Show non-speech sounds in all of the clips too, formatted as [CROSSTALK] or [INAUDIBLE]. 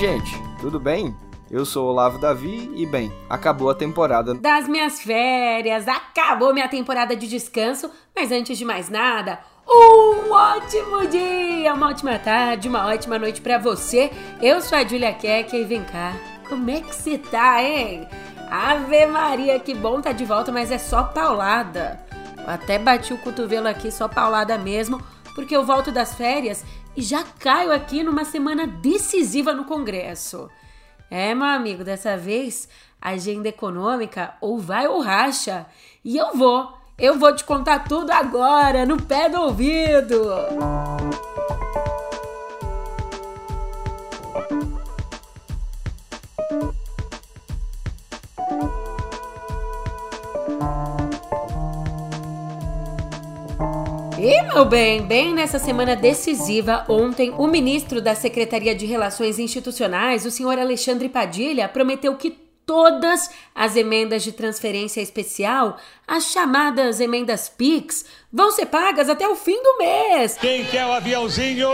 Gente, tudo bem? Eu sou Olavo Davi e, bem, acabou a temporada das minhas férias, acabou minha temporada de descanso, mas antes de mais nada, um ótimo dia, uma ótima tarde, uma ótima noite para você. Eu sou a Julia Keck e vem cá, como é que você tá, hein? Ave Maria, que bom tá de volta, mas é só paulada. Eu até bati o cotovelo aqui, só paulada mesmo, porque eu volto das férias e já caio aqui numa semana decisiva no Congresso. É, meu amigo, dessa vez a agenda econômica ou vai ou racha. E eu vou, eu vou te contar tudo agora, no pé do ouvido. E, meu bem, bem nessa semana decisiva, ontem, o ministro da Secretaria de Relações Institucionais, o senhor Alexandre Padilha, prometeu que todas as emendas de transferência especial, as chamadas emendas PIX, vão ser pagas até o fim do mês. Quem quer o aviãozinho?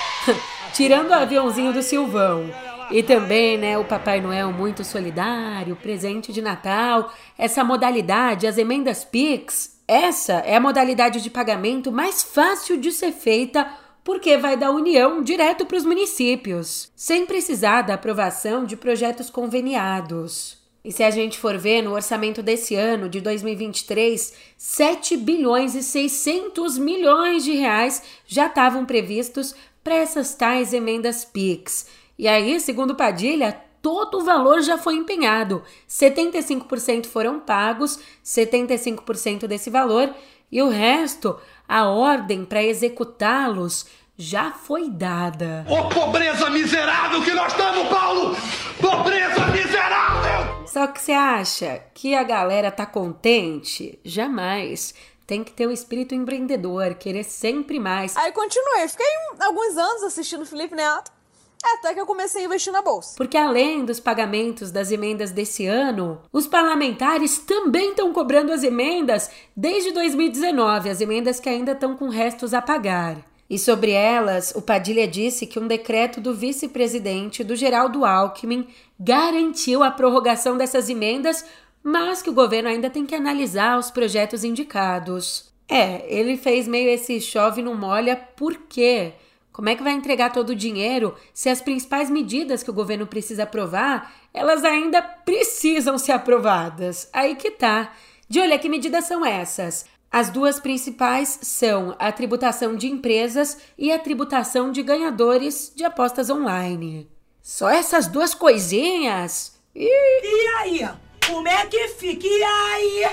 [LAUGHS] Tirando o aviãozinho do Silvão. E também, né, o Papai Noel muito solidário, presente de Natal, essa modalidade, as emendas PIX, essa é a modalidade de pagamento mais fácil de ser feita porque vai da União direto para os municípios, sem precisar da aprovação de projetos conveniados. E se a gente for ver no orçamento desse ano, de 2023, 7 bilhões e 600 milhões de reais já estavam previstos para essas tais emendas PIX. E aí, segundo Padilha, todo o valor já foi empenhado. 75% foram pagos, 75% desse valor, e o resto, a ordem para executá-los já foi dada. Ô oh, pobreza miserável que nós estamos, Paulo! Pobreza miserável! Só que você acha que a galera tá contente? Jamais. Tem que ter o um espírito empreendedor, querer sempre mais. Aí continuei, fiquei alguns anos assistindo Felipe Neto. Até que eu comecei a investir na bolsa. Porque além dos pagamentos das emendas desse ano, os parlamentares também estão cobrando as emendas desde 2019, as emendas que ainda estão com restos a pagar. E sobre elas, o Padilha disse que um decreto do vice-presidente do Geraldo Alckmin garantiu a prorrogação dessas emendas, mas que o governo ainda tem que analisar os projetos indicados. É, ele fez meio esse chove não molha, por quê? Como é que vai entregar todo o dinheiro se as principais medidas que o governo precisa aprovar, elas ainda precisam ser aprovadas? Aí que tá. De olha, que medidas são essas? As duas principais são a tributação de empresas e a tributação de ganhadores de apostas online. Só essas duas coisinhas? E, e aí? Como é que fica? E aí?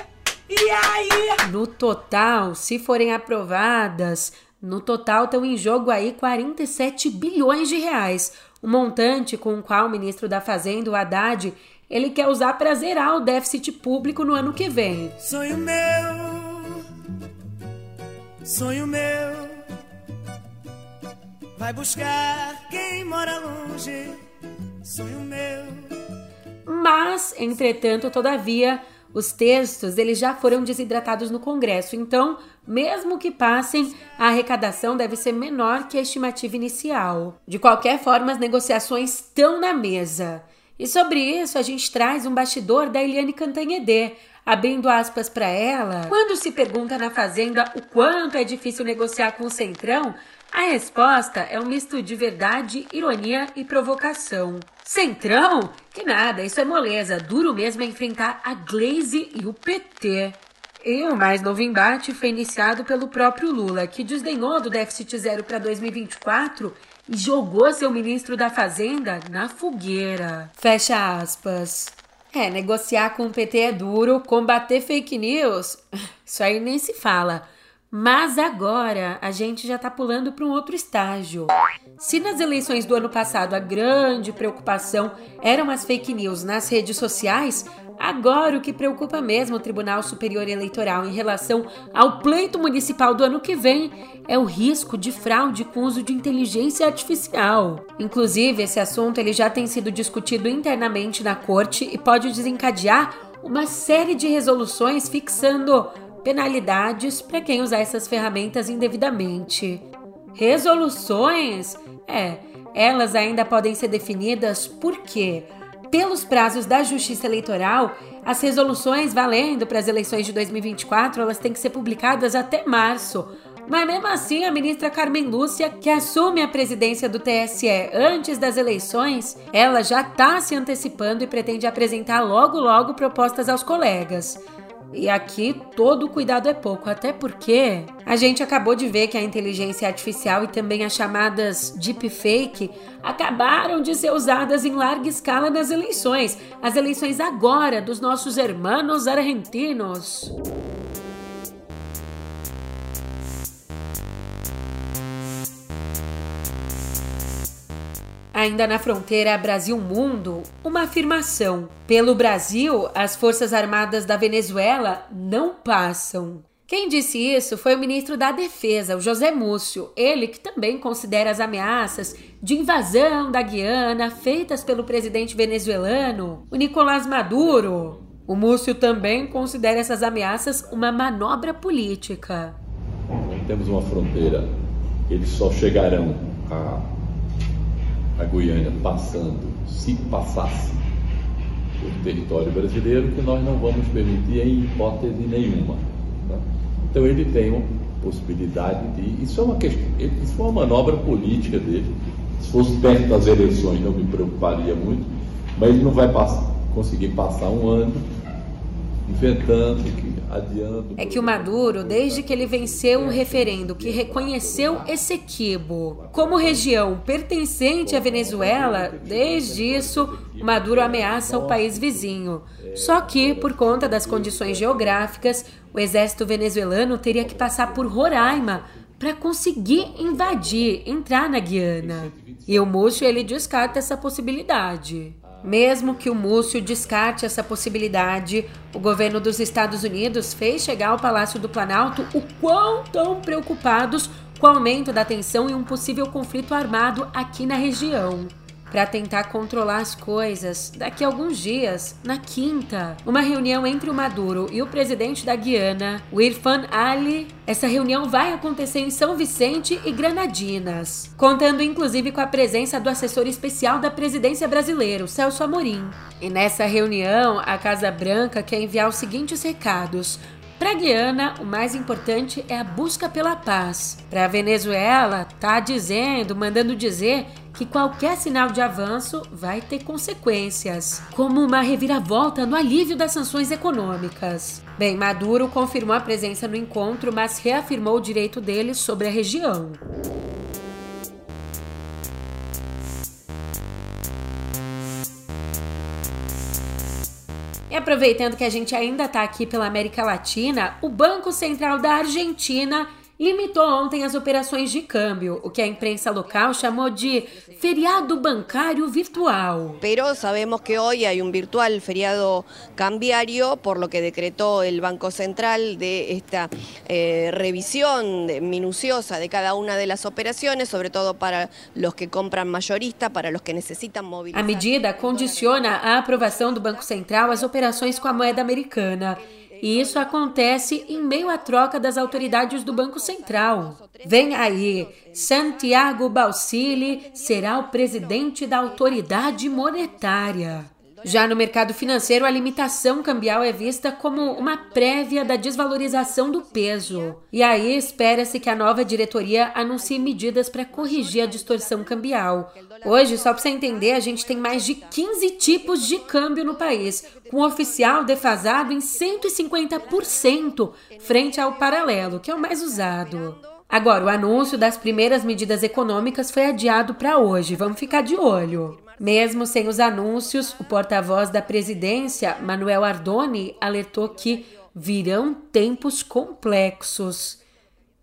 E aí? No total, se forem aprovadas, no total, estão em jogo aí 47 bilhões de reais, o montante com o qual o ministro da Fazenda, o Haddad, ele quer usar para zerar o déficit público no ano que vem. Sonho meu, sonho meu, vai buscar quem mora longe, sonho meu. Mas, entretanto, todavia, os textos eles já foram desidratados no Congresso, então, mesmo que passem, a arrecadação deve ser menor que a estimativa inicial. De qualquer forma, as negociações estão na mesa. E sobre isso, a gente traz um bastidor da Eliane Cantanhede, abrindo aspas para ela. Quando se pergunta na Fazenda o quanto é difícil negociar com o Centrão, a resposta é um misto de verdade, ironia e provocação. Centrão? Que nada, isso é moleza. Duro mesmo é enfrentar a Glaze e o PT. E o mais novo embate foi iniciado pelo próprio Lula, que desdenhou do déficit zero para 2024 e jogou seu ministro da Fazenda na fogueira. Fecha aspas. É, negociar com o PT é duro, combater fake news, [LAUGHS] isso aí nem se fala. Mas agora a gente já está pulando para um outro estágio. Se nas eleições do ano passado a grande preocupação eram as fake news nas redes sociais, agora o que preocupa mesmo o Tribunal Superior Eleitoral em relação ao pleito municipal do ano que vem é o risco de fraude com uso de inteligência artificial. Inclusive, esse assunto ele já tem sido discutido internamente na corte e pode desencadear uma série de resoluções fixando penalidades para quem usar essas ferramentas indevidamente. Resoluções? É, Elas ainda podem ser definidas por quê? Pelos prazos da Justiça Eleitoral, as resoluções valendo para as eleições de 2024, elas têm que ser publicadas até março. Mas mesmo assim, a ministra Carmen Lúcia, que assume a presidência do TSE antes das eleições, ela já está se antecipando e pretende apresentar logo logo propostas aos colegas. E aqui todo cuidado é pouco, até porque a gente acabou de ver que a inteligência artificial e também as chamadas deepfake acabaram de ser usadas em larga escala nas eleições. As eleições agora dos nossos hermanos argentinos. Ainda na fronteira Brasil-Mundo, uma afirmação: pelo Brasil, as Forças Armadas da Venezuela não passam. Quem disse isso foi o ministro da Defesa, o José Múcio, ele que também considera as ameaças de invasão da Guiana feitas pelo presidente venezuelano, o Nicolás Maduro. O Múcio também considera essas ameaças uma manobra política. Temos uma fronteira, eles só chegarão a a Goiânia passando, se passasse por território brasileiro, que nós não vamos permitir em hipótese nenhuma. Tá? Então ele tem uma possibilidade de. Isso é uma questão, isso foi uma manobra política dele. Se fosse perto das eleições não me preocuparia muito, mas ele não vai conseguir passar um ano inventando, adiando. É que o Maduro, desde que ele venceu um referendo que reconheceu Essequibo como região pertencente à Venezuela, desde isso, o Maduro ameaça o país vizinho. Só que, por conta das condições geográficas, o exército venezuelano teria que passar por Roraima para conseguir invadir, entrar na Guiana. E o Múcio ele descarta essa possibilidade. Mesmo que o Múcio descarte essa possibilidade, o governo dos Estados Unidos fez chegar ao Palácio do Planalto o quão tão preocupados com o aumento da tensão e um possível conflito armado aqui na região para tentar controlar as coisas. Daqui a alguns dias, na quinta, uma reunião entre o Maduro e o presidente da Guiana, o Irfan Ali. Essa reunião vai acontecer em São Vicente e Granadinas, contando inclusive com a presença do assessor especial da presidência brasileira, Celso Amorim. E nessa reunião, a Casa Branca quer enviar os seguintes recados para Guiana, o mais importante é a busca pela paz. Para a Venezuela, tá dizendo, mandando dizer que qualquer sinal de avanço vai ter consequências, como uma reviravolta no alívio das sanções econômicas. Bem, Maduro confirmou a presença no encontro, mas reafirmou o direito dele sobre a região. E aproveitando que a gente ainda está aqui pela América Latina, o Banco Central da Argentina limitou ontem as operações de câmbio, o que a imprensa local chamou de feriado bancário virtual. Pero sabemos que hoy hay un virtual feriado cambiario, por lo que decretó el Banco Central de esta eh, revisión minuciosa de cada una de las operaciones, sobre todo para los que compran mayorista, para los que necesitan movilizar. A medida condiciona a aprovação do Banco Central às operações com a moeda americana. E isso acontece em meio à troca das autoridades do Banco Central. Vem aí, Santiago Balsili será o presidente da autoridade monetária. Já no mercado financeiro, a limitação cambial é vista como uma prévia da desvalorização do peso. E aí espera-se que a nova diretoria anuncie medidas para corrigir a distorção cambial. Hoje, só para você entender, a gente tem mais de 15 tipos de câmbio no país, com o oficial defasado em 150% frente ao paralelo, que é o mais usado. Agora, o anúncio das primeiras medidas econômicas foi adiado para hoje. Vamos ficar de olho. Mesmo sem os anúncios, o porta-voz da presidência, Manuel Ardoni, alertou que virão tempos complexos.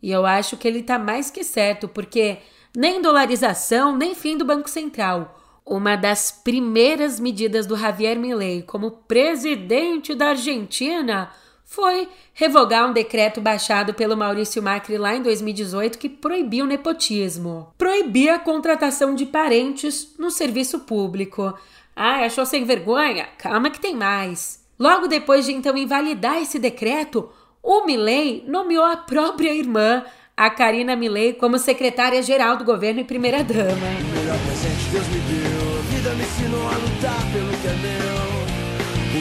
E eu acho que ele está mais que certo, porque nem dolarização, nem fim do Banco Central. Uma das primeiras medidas do Javier Milei como presidente da Argentina foi revogar um decreto baixado pelo Maurício Macri lá em 2018 que proibia o nepotismo, proibia a contratação de parentes no serviço público. Ah, achou sem vergonha? Calma que tem mais. Logo depois de então invalidar esse decreto, o Milley nomeou a própria irmã, a Karina Milley como secretária-geral do governo e primeira-dama. melhor presente Deus me deu. Vida me ensinou a lutar pelo que é meu.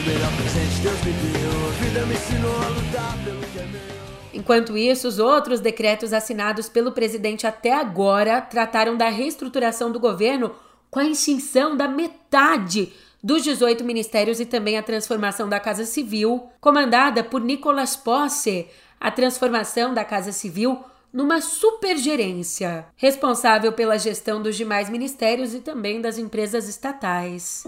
Melhor presente Deus me deu. A vida me ensinou a lutar pelo que é meu. Enquanto isso, os outros decretos assinados pelo presidente até agora trataram da reestruturação do governo com a extinção da metade dos 18 ministérios e também a transformação da Casa Civil, comandada por Nicolas Posse, a transformação da Casa Civil numa supergerência, responsável pela gestão dos demais ministérios e também das empresas estatais.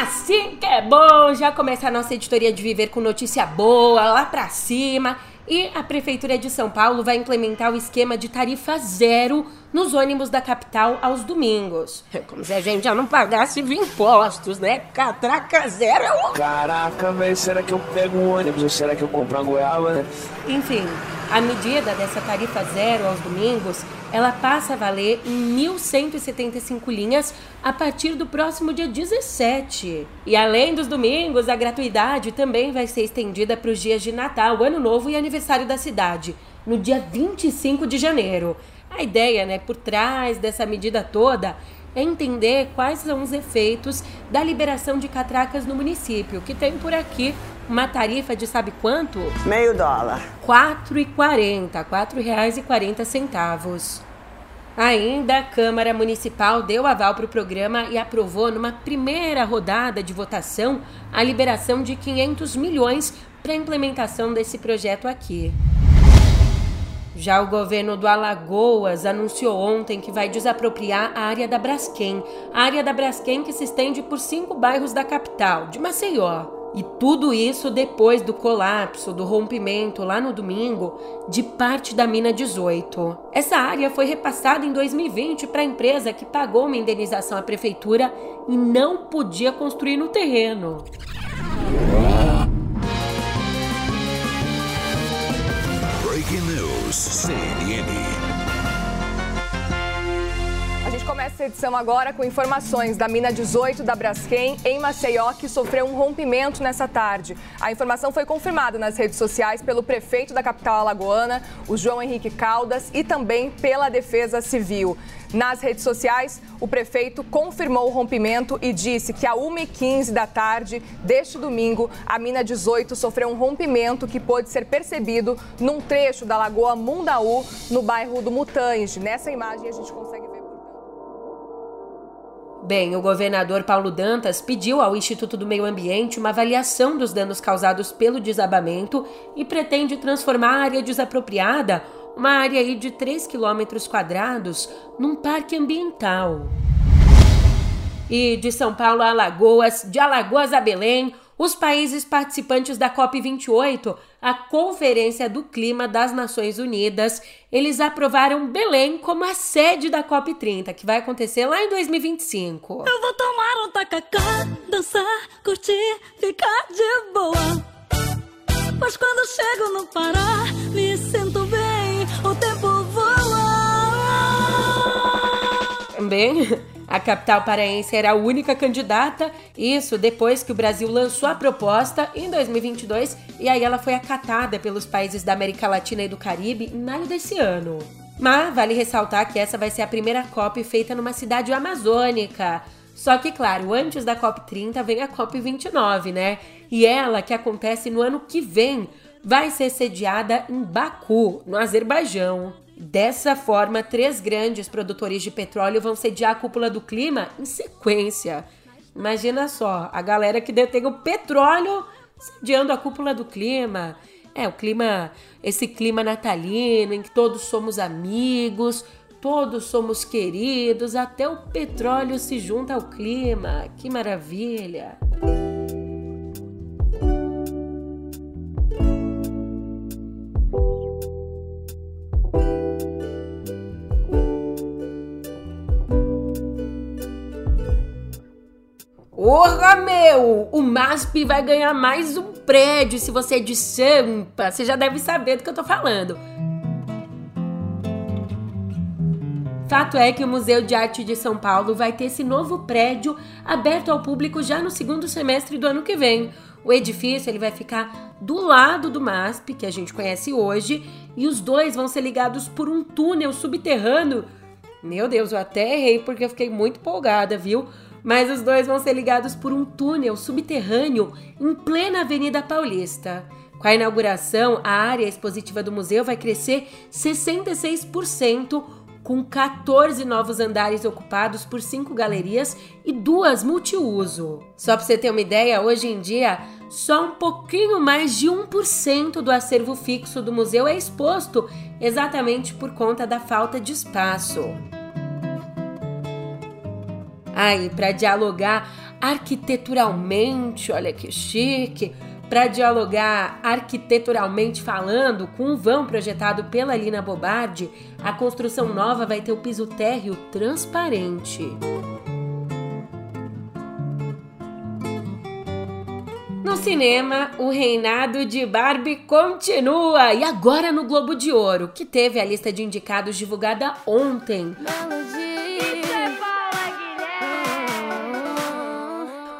Assim que é bom, já começa a nossa editoria de viver com notícia boa, lá pra cima. E a Prefeitura de São Paulo vai implementar o esquema de tarifa zero nos ônibus da capital aos domingos. Como se a gente já não pagasse impostos, né? Catraca zero é. Caraca, velho, será que eu pego um ônibus ou será que eu compro uma goiaba, né? Enfim, a medida dessa tarifa zero aos domingos, ela passa a valer em 1.175 linhas a partir do próximo dia 17. E além dos domingos, a gratuidade também vai ser estendida para os dias de Natal, Ano Novo e aniversário da cidade, no dia 25 de janeiro. A ideia, né, por trás dessa medida toda entender quais são os efeitos da liberação de catracas no município, que tem por aqui uma tarifa de sabe quanto? Meio dólar. R$ 4,40, R$ 4,40. Ainda a Câmara Municipal deu aval para o programa e aprovou numa primeira rodada de votação a liberação de 500 milhões para a implementação desse projeto aqui. Já o governo do Alagoas anunciou ontem que vai desapropriar a área da Braskem, a área da Braskem que se estende por cinco bairros da capital, de Maceió. E tudo isso depois do colapso, do rompimento lá no domingo de parte da mina 18. Essa área foi repassada em 2020 para a empresa que pagou uma indenização à prefeitura e não podia construir no terreno. CNN. A gente começa essa edição agora com informações da mina 18 da Braskem, em Maceió, que sofreu um rompimento nessa tarde. A informação foi confirmada nas redes sociais pelo prefeito da capital alagoana, o João Henrique Caldas, e também pela Defesa Civil. Nas redes sociais, o prefeito confirmou o rompimento e disse que a 1h15 da tarde deste domingo, a mina 18 sofreu um rompimento que pôde ser percebido num trecho da Lagoa Mundaú, no bairro do Mutange. Nessa imagem a gente consegue ver. Bem, o governador Paulo Dantas pediu ao Instituto do Meio Ambiente uma avaliação dos danos causados pelo desabamento e pretende transformar a área desapropriada, uma área aí de 3 quilômetros quadrados, num parque ambiental. E de São Paulo a Alagoas, de Alagoas a Belém, os países participantes da COP28, a Conferência do Clima das Nações Unidas, eles aprovaram Belém como a sede da COP30, que vai acontecer lá em 2025. Eu vou tomar um tacacá, dançar, curtir, ficar de boa. Mas quando chego no Pará, me Também. [LAUGHS] A capital paraense era a única candidata, isso depois que o Brasil lançou a proposta em 2022 e aí ela foi acatada pelos países da América Latina e do Caribe em maio desse ano. Mas vale ressaltar que essa vai ser a primeira COP feita numa cidade amazônica. Só que, claro, antes da COP30 vem a COP29, né? E ela, que acontece no ano que vem, vai ser sediada em Baku, no Azerbaijão. Dessa forma, três grandes produtores de petróleo vão sediar a cúpula do clima em sequência. Imagina só, a galera que detém o petróleo sediando a cúpula do clima. É, o clima, esse clima natalino em que todos somos amigos, todos somos queridos, até o petróleo se junta ao clima. Que maravilha! Porra, meu! O MASP vai ganhar mais um prédio se você é de Sampa. Você já deve saber do que eu tô falando. Fato é que o Museu de Arte de São Paulo vai ter esse novo prédio aberto ao público já no segundo semestre do ano que vem. O edifício ele vai ficar do lado do MASP, que a gente conhece hoje, e os dois vão ser ligados por um túnel subterrâneo. Meu Deus, eu até errei porque eu fiquei muito empolgada, viu? Mas os dois vão ser ligados por um túnel subterrâneo em plena Avenida Paulista. Com a inauguração, a área expositiva do museu vai crescer 66%, com 14 novos andares ocupados por cinco galerias e duas multiuso. Só para você ter uma ideia, hoje em dia, só um pouquinho mais de 1% do acervo fixo do museu é exposto, exatamente por conta da falta de espaço. Aí, para dialogar arquiteturalmente, olha que chique, para dialogar arquiteturalmente falando com o vão projetado pela Lina Bobardi, a construção nova vai ter o piso térreo transparente. No cinema, o reinado de Barbie continua e agora no Globo de Ouro, que teve a lista de indicados divulgada ontem.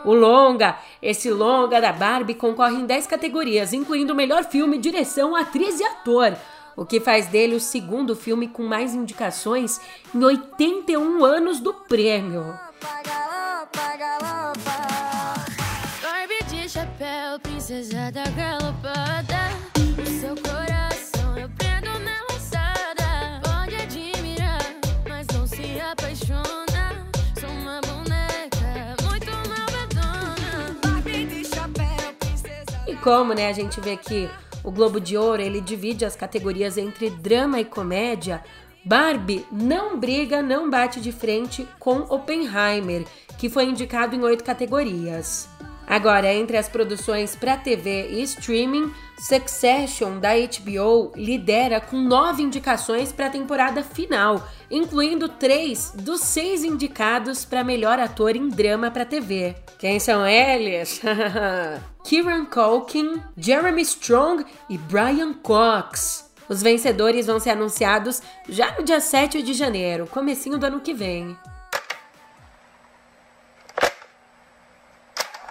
O longa, esse longa da Barbie concorre em 10 categorias, incluindo melhor filme, direção, atriz e ator, o que faz dele o segundo filme com mais indicações em 81 anos do prêmio. Como, né, a gente vê que o Globo de Ouro, ele divide as categorias entre drama e comédia. Barbie não briga, não bate de frente com Oppenheimer, que foi indicado em oito categorias. Agora, entre as produções para TV e streaming, Succession da HBO lidera com nove indicações para a temporada final, incluindo três dos seis indicados para melhor ator em drama para TV. Quem são eles? [LAUGHS] Kieran Culkin, Jeremy Strong e Brian Cox. Os vencedores vão ser anunciados já no dia 7 de janeiro, comecinho do ano que vem.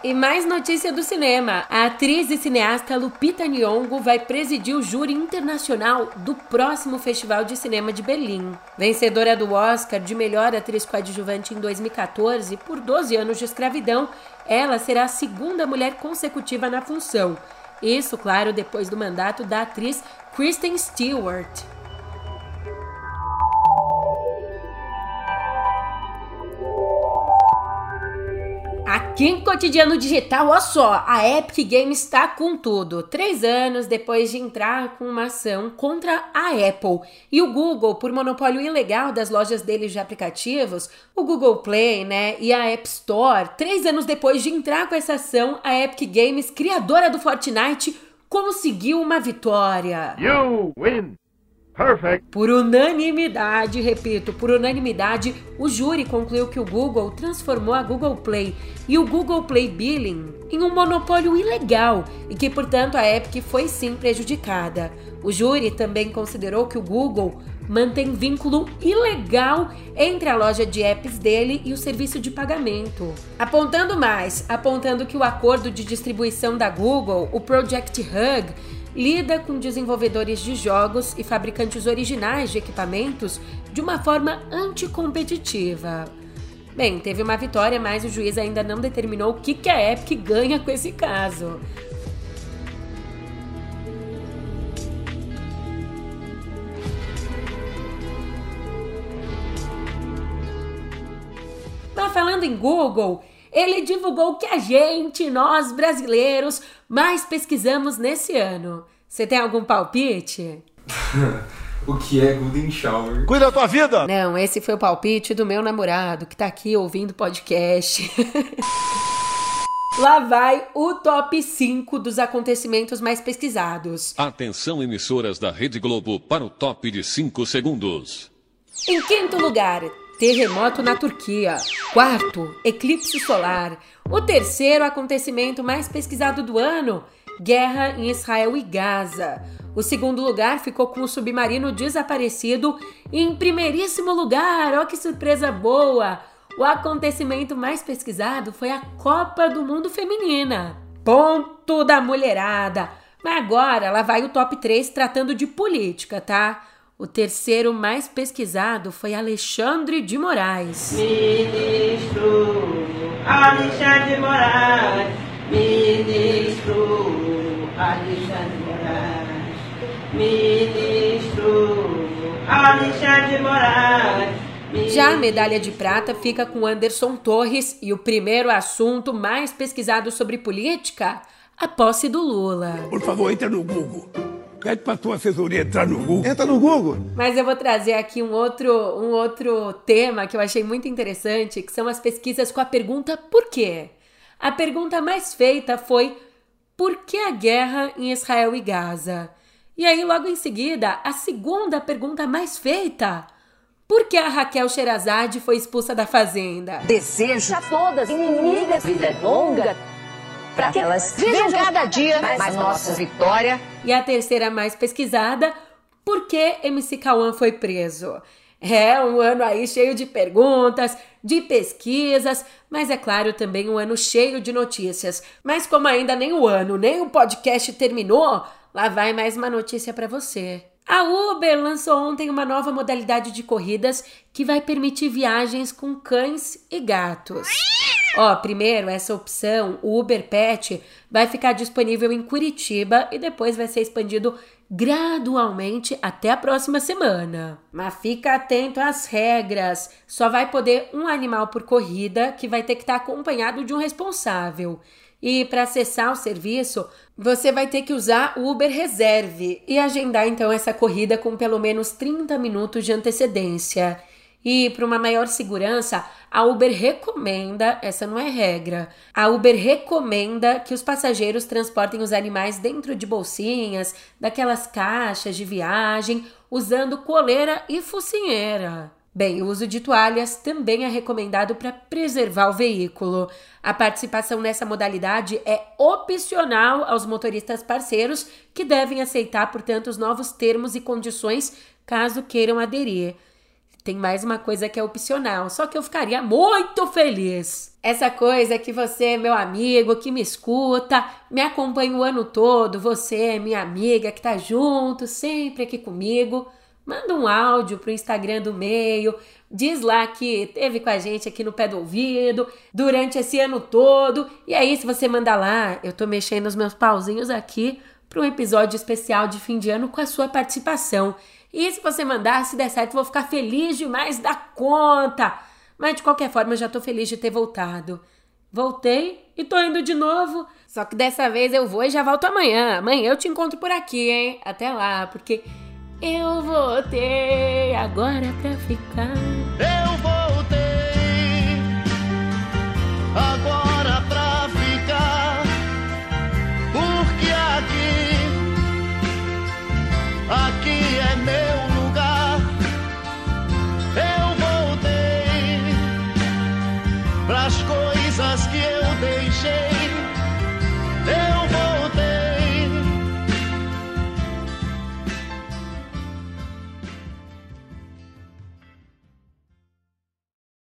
E mais notícia do cinema. A atriz e cineasta Lupita Nyong'o vai presidir o júri internacional do próximo Festival de Cinema de Berlim. Vencedora do Oscar de melhor atriz coadjuvante em 2014 por 12 anos de escravidão, ela será a segunda mulher consecutiva na função. Isso, claro, depois do mandato da atriz Kristen Stewart. Aqui em Cotidiano Digital, olha só, a Epic Games está com tudo. Três anos depois de entrar com uma ação contra a Apple e o Google por monopólio ilegal das lojas deles de aplicativos, o Google Play, né, e a App Store. Três anos depois de entrar com essa ação, a Epic Games, criadora do Fortnite, conseguiu uma vitória. You win. Perfect. Por unanimidade, repito, por unanimidade, o júri concluiu que o Google transformou a Google Play e o Google Play Billing em um monopólio ilegal e que, portanto, a Epic foi sim prejudicada. O júri também considerou que o Google mantém vínculo ilegal entre a loja de apps dele e o serviço de pagamento. Apontando mais, apontando que o acordo de distribuição da Google, o Project Hug, lida com desenvolvedores de jogos e fabricantes originais de equipamentos de uma forma anticompetitiva. Bem, teve uma vitória, mas o juiz ainda não determinou o que, que a Epic ganha com esse caso. Mas falando em Google, ele divulgou que a gente, nós brasileiros, mais pesquisamos nesse ano. Você tem algum palpite? [LAUGHS] o que é Golden Shower? Cuida da tua vida! Não, esse foi o palpite do meu namorado, que tá aqui ouvindo podcast. [LAUGHS] Lá vai o top 5 dos acontecimentos mais pesquisados. Atenção, emissoras da Rede Globo, para o top de 5 segundos. Em quinto lugar, terremoto na Turquia. Quarto, eclipse solar. O terceiro acontecimento mais pesquisado do ano, guerra em Israel e Gaza. O segundo lugar ficou com o submarino desaparecido. E em primeiríssimo lugar, ó que surpresa boa! O acontecimento mais pesquisado foi a Copa do Mundo Feminina. Ponto da mulherada! Mas agora lá vai o top 3 tratando de política, tá? O terceiro mais pesquisado foi Alexandre de Moraes. Ministro Alexandre de Moraes, ministro Alexandre de Moraes, ministro Alexandre de Moraes. Já a medalha de prata fica com Anderson Torres e o primeiro assunto mais pesquisado sobre política, a posse do Lula. Por favor, entra no Google. Pede pra tua assessoria entrar no Google. Entra no Google. Mas eu vou trazer aqui um outro, um outro tema que eu achei muito interessante, que são as pesquisas com a pergunta por quê? A pergunta mais feita foi por que a guerra em Israel e Gaza? E aí, logo em seguida, a segunda pergunta mais feita. Por que a Raquel Sherazade foi expulsa da fazenda? Desejo a todas inimigas vida longa para que elas vejam cada dia mais nossa vitória. E a terceira mais pesquisada, por que MC Cauã foi preso? É um ano aí cheio de perguntas, de pesquisas, mas é claro também um ano cheio de notícias. Mas como ainda nem o ano, nem o podcast terminou, lá vai mais uma notícia para você. A Uber lançou ontem uma nova modalidade de corridas que vai permitir viagens com cães e gatos. Ó, primeiro, essa opção, o Uber Pet, vai ficar disponível em Curitiba e depois vai ser expandido gradualmente até a próxima semana. Mas fica atento às regras. Só vai poder um animal por corrida, que vai ter que estar acompanhado de um responsável. E para acessar o serviço, você vai ter que usar o Uber Reserve e agendar então essa corrida com pelo menos 30 minutos de antecedência. E para uma maior segurança, a Uber recomenda, essa não é regra, a Uber recomenda que os passageiros transportem os animais dentro de bolsinhas, daquelas caixas de viagem, usando coleira e focinheira. Bem, o uso de toalhas também é recomendado para preservar o veículo. A participação nessa modalidade é opcional aos motoristas parceiros, que devem aceitar, portanto, os novos termos e condições caso queiram aderir. Tem mais uma coisa que é opcional, só que eu ficaria muito feliz. Essa coisa que você, meu amigo, que me escuta, me acompanha o ano todo, você, minha amiga que tá junto, sempre aqui comigo, manda um áudio pro Instagram do meio, diz lá que teve com a gente aqui no pé do ouvido durante esse ano todo. E aí, se você mandar lá, eu tô mexendo os meus pauzinhos aqui para um episódio especial de fim de ano com a sua participação. E se você mandar, se der certo, vou ficar feliz demais da conta. Mas de qualquer forma, já tô feliz de ter voltado. Voltei e tô indo de novo. Só que dessa vez eu vou e já volto amanhã. Amanhã eu te encontro por aqui, hein? Até lá, porque eu voltei agora pra ficar. Eu voltei agora.